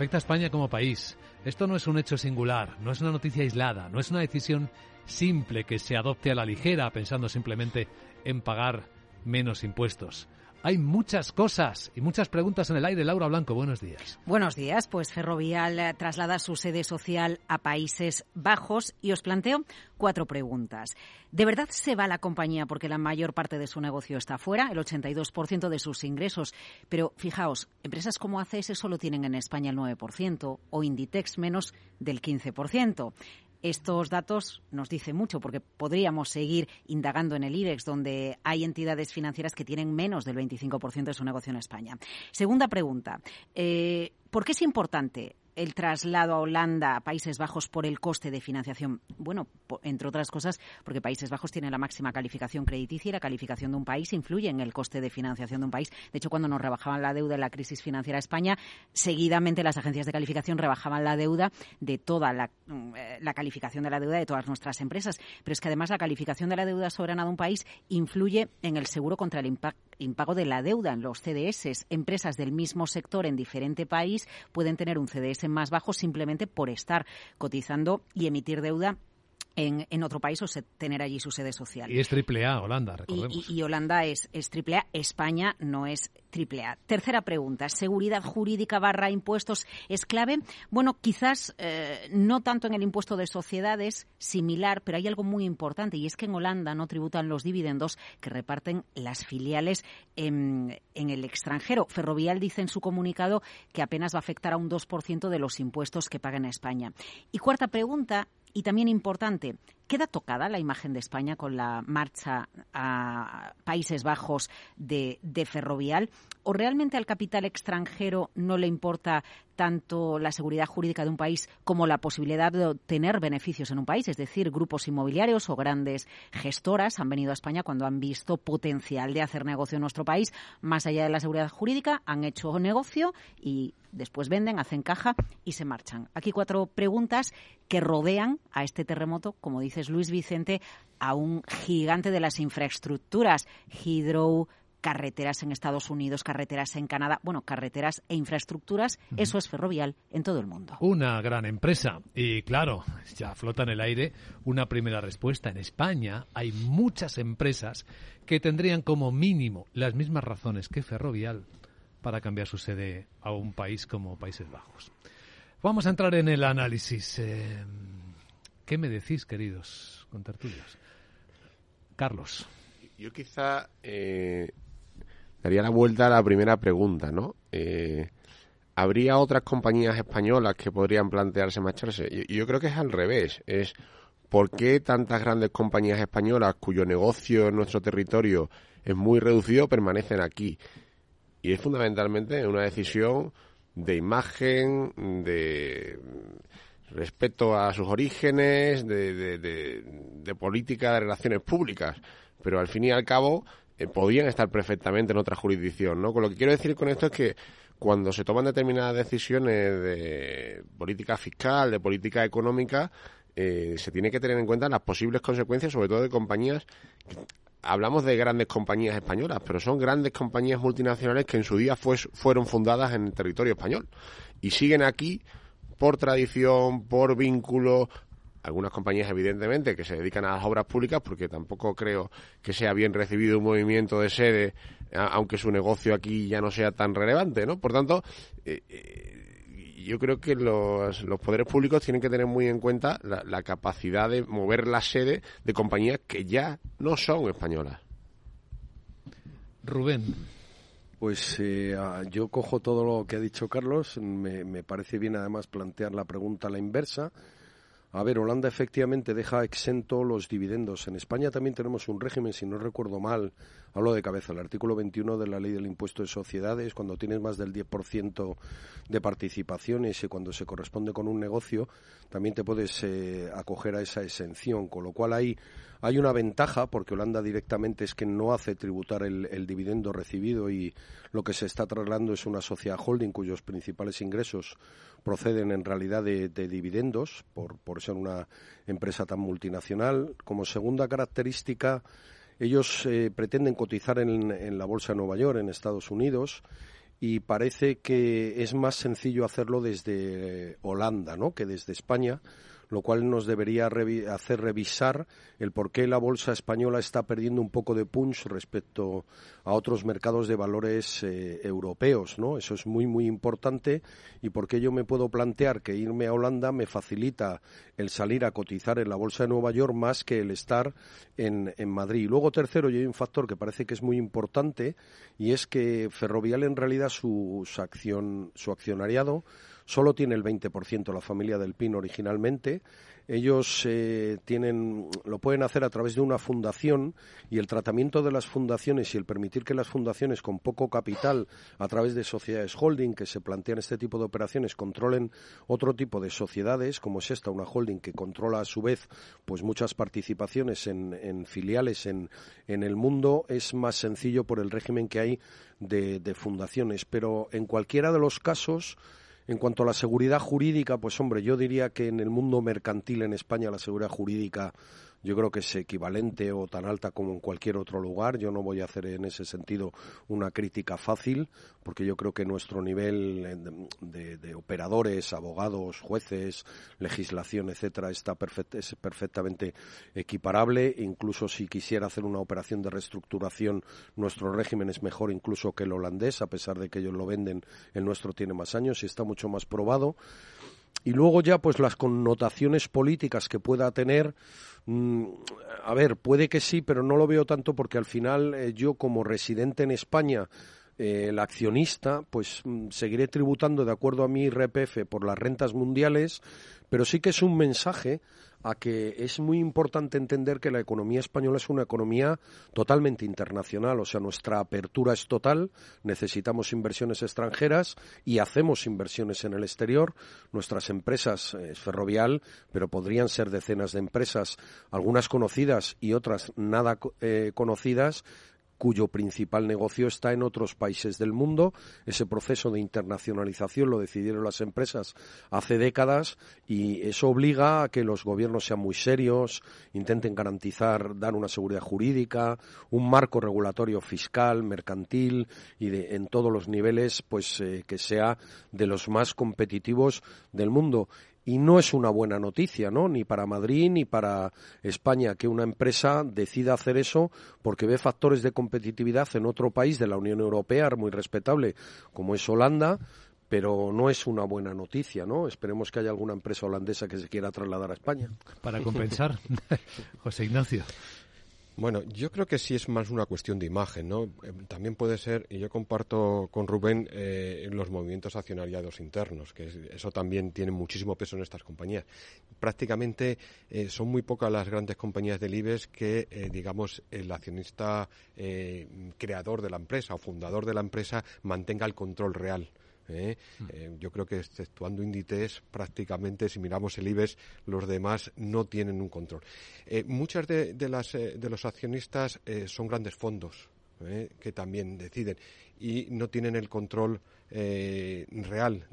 afecta a España como país. Esto no es un hecho singular, no es una noticia aislada, no es una decisión simple que se adopte a la ligera pensando simplemente en pagar menos impuestos. Hay muchas cosas y muchas preguntas en el aire. Laura Blanco, buenos días. Buenos días. Pues Ferrovial eh, traslada su sede social a Países Bajos y os planteo cuatro preguntas. ¿De verdad se va la compañía porque la mayor parte de su negocio está fuera, el 82% de sus ingresos? Pero fijaos, empresas como ACS solo tienen en España el 9% o Inditex menos del 15%. Estos datos nos dicen mucho porque podríamos seguir indagando en el IBEX, donde hay entidades financieras que tienen menos del 25% de su negocio en España. Segunda pregunta. Eh, ¿Por qué es importante el traslado a Holanda, a Países Bajos, por el coste de financiación? Bueno, entre otras cosas, porque Países Bajos tiene la máxima calificación crediticia y la calificación de un país influye en el coste de financiación de un país. De hecho, cuando nos rebajaban la deuda en la crisis financiera de España, seguidamente las agencias de calificación rebajaban la deuda de toda la, mm, eh, la calificación de la deuda de todas nuestras empresas. Pero es que además la calificación de la deuda soberana de un país influye en el seguro contra el impago de la deuda en los CDS. Empresas del mismo sector en diferente país pueden tener un CDS más bajo simplemente por estar cotizando y emitir deuda en, otro país o tener allí su sede social. Y es triple A, Holanda, recordemos. Y, Holanda es, es triple A, España no es triple A. Tercera pregunta, ¿seguridad jurídica barra impuestos es clave? Bueno, quizás eh, no tanto en el impuesto de sociedades, similar, pero hay algo muy importante y es que en Holanda no tributan los dividendos que reparten las filiales en, en el extranjero. Ferrovial dice en su comunicado que apenas va a afectar a un 2% de los impuestos que paga en España. Y cuarta pregunta, y también importante, ¿queda tocada la imagen de España con la marcha a Países Bajos de, de Ferrovial? ¿O realmente al capital extranjero no le importa tanto la seguridad jurídica de un país como la posibilidad de obtener beneficios en un país? Es decir, grupos inmobiliarios o grandes gestoras han venido a España cuando han visto potencial de hacer negocio en nuestro país. Más allá de la seguridad jurídica, han hecho negocio y después venden, hacen caja y se marchan. Aquí cuatro preguntas que rodean a este terremoto, como dices Luis Vicente, a un gigante de las infraestructuras, Hydro, carreteras en Estados Unidos, carreteras en Canadá, bueno, carreteras e infraestructuras, eso es ferrovial en todo el mundo. Una gran empresa. Y claro, ya flota en el aire una primera respuesta. En España hay muchas empresas que tendrían como mínimo las mismas razones que ferrovial para cambiar su sede a un país como Países Bajos. Vamos a entrar en el análisis. Eh, ¿Qué me decís, queridos contertulios? Carlos. Yo quizá eh, daría la vuelta a la primera pregunta, ¿no? Eh, ¿Habría otras compañías españolas que podrían plantearse marcharse? Yo, yo creo que es al revés. Es ¿por qué tantas grandes compañías españolas cuyo negocio en nuestro territorio es muy reducido permanecen aquí? Y es fundamentalmente una decisión de imagen, de respeto a sus orígenes, de, de, política de relaciones públicas. Pero al fin y al cabo eh, podían estar perfectamente en otra jurisdicción, ¿no? Con lo que quiero decir con esto es que cuando se toman determinadas decisiones de política fiscal, de política económica, eh, se tiene que tener en cuenta las posibles consecuencias, sobre todo de compañías hablamos de grandes compañías españolas, pero son grandes compañías multinacionales que en su día fueron fundadas en el territorio español y siguen aquí por tradición, por vínculo. Algunas compañías, evidentemente, que se dedican a las obras públicas, porque tampoco creo que sea bien recibido un movimiento de sede, aunque su negocio aquí ya no sea tan relevante, ¿no? Por tanto, eh, eh yo creo que los, los, poderes públicos tienen que tener muy en cuenta la, capacidad de mover la sede de compañías que ya no son españolas. Rubén. Pues eh, yo cojo todo lo que ha dicho Carlos. Me, me parece bien además plantear la pregunta a la inversa. A ver, Holanda efectivamente deja exento los dividendos. En España también tenemos un régimen, si no recuerdo mal, hablo de cabeza, el artículo 21 de la ley del impuesto de sociedades, cuando tienes más del 10% de participaciones y cuando se corresponde con un negocio, también te puedes eh, acoger a esa exención, con lo cual hay, hay una ventaja, porque Holanda directamente es que no hace tributar el, dividendo recibido y lo que se está trasladando es una sociedad holding cuyos principales ingresos proceden en realidad de, dividendos por, por ser una empresa tan multinacional. Como segunda característica, ellos eh, pretenden cotizar en, en, la Bolsa de Nueva York, en Estados Unidos, y parece que es más sencillo hacerlo desde Holanda, ¿no? Que desde España lo cual nos debería hacer revisar el por qué la bolsa española está perdiendo un poco de punch respecto a otros mercados de valores eh, europeos, ¿no? Eso es muy muy importante y por qué yo me puedo plantear que irme a Holanda me facilita el salir a cotizar en la bolsa de Nueva York más que el estar en, en Madrid. Luego tercero, y hay un factor que parece que es muy importante y es que Ferrovial en realidad su, su acción su accionariado solo tiene el 20% la familia del Pino originalmente. Ellos eh, tienen, lo pueden hacer a través de una fundación y el tratamiento de las fundaciones y el permitir que las fundaciones con poco capital a través de sociedades holding que se plantean este tipo de operaciones controlen otro tipo de sociedades como es esta, una holding que controla a su vez pues muchas participaciones en, filiales en, en el mundo es más sencillo por el régimen que hay de fundaciones. Pero en cualquiera de los casos en cuanto a la seguridad jurídica, pues hombre, yo diría que en el mundo mercantil en España la seguridad jurídica yo creo que es equivalente o tan alta como en cualquier otro lugar. Yo no voy a hacer en ese sentido una crítica fácil, porque yo creo que nuestro nivel de, operadores, abogados, jueces, legislación, etcétera, está es perfectamente equiparable. Incluso si quisiera hacer una operación de reestructuración, nuestro régimen es mejor incluso que el holandés, a pesar de que ellos lo venden, el nuestro tiene más años y está mucho más probado. Y luego ya, pues las connotaciones políticas que pueda tener, mm, a ver, puede que sí, pero no lo veo tanto porque al final eh, yo como residente en España, eh, el accionista, pues mm, seguiré tributando de acuerdo a mi IRPF por las rentas mundiales, pero sí que es un mensaje a que es muy importante entender que la economía española es una economía totalmente internacional, o sea, nuestra apertura es total, necesitamos inversiones extranjeras y hacemos inversiones en el exterior. Nuestras empresas es ferrovial, pero podrían ser decenas de empresas, algunas conocidas y otras nada eh, conocidas, cuyo principal negocio está en otros países del mundo. Ese proceso de internacionalización lo decidieron las empresas hace décadas y eso obliga a que los gobiernos sean muy serios, intenten garantizar, dar una seguridad jurídica, un marco regulatorio fiscal, mercantil y de, en todos los niveles, pues eh, que sea de los más competitivos del mundo y no es una buena noticia, ¿no? Ni para Madrid ni para España que una empresa decida hacer eso porque ve factores de competitividad en otro país de la Unión Europea muy respetable como es Holanda, pero no es una buena noticia, ¿no? Esperemos que haya alguna empresa holandesa que se quiera trasladar a España. Para compensar, José Ignacio. Bueno, yo creo que sí es más una cuestión de imagen, ¿no? Eh, también puede ser, y yo comparto con Rubén, eh, los movimientos accionariados internos, que eso también tiene muchísimo peso en estas compañías. Prácticamente eh, son muy pocas las grandes compañías del IBEX que, digamos, el accionista creador de la empresa o fundador de la empresa mantenga el control real ¿eh? Eh, yo creo que exceptuando Inditex, prácticamente, si miramos el IBEX, los demás no tienen un control. Eh, muchas de, las, de los accionistas son grandes fondos que también deciden y no tienen el control real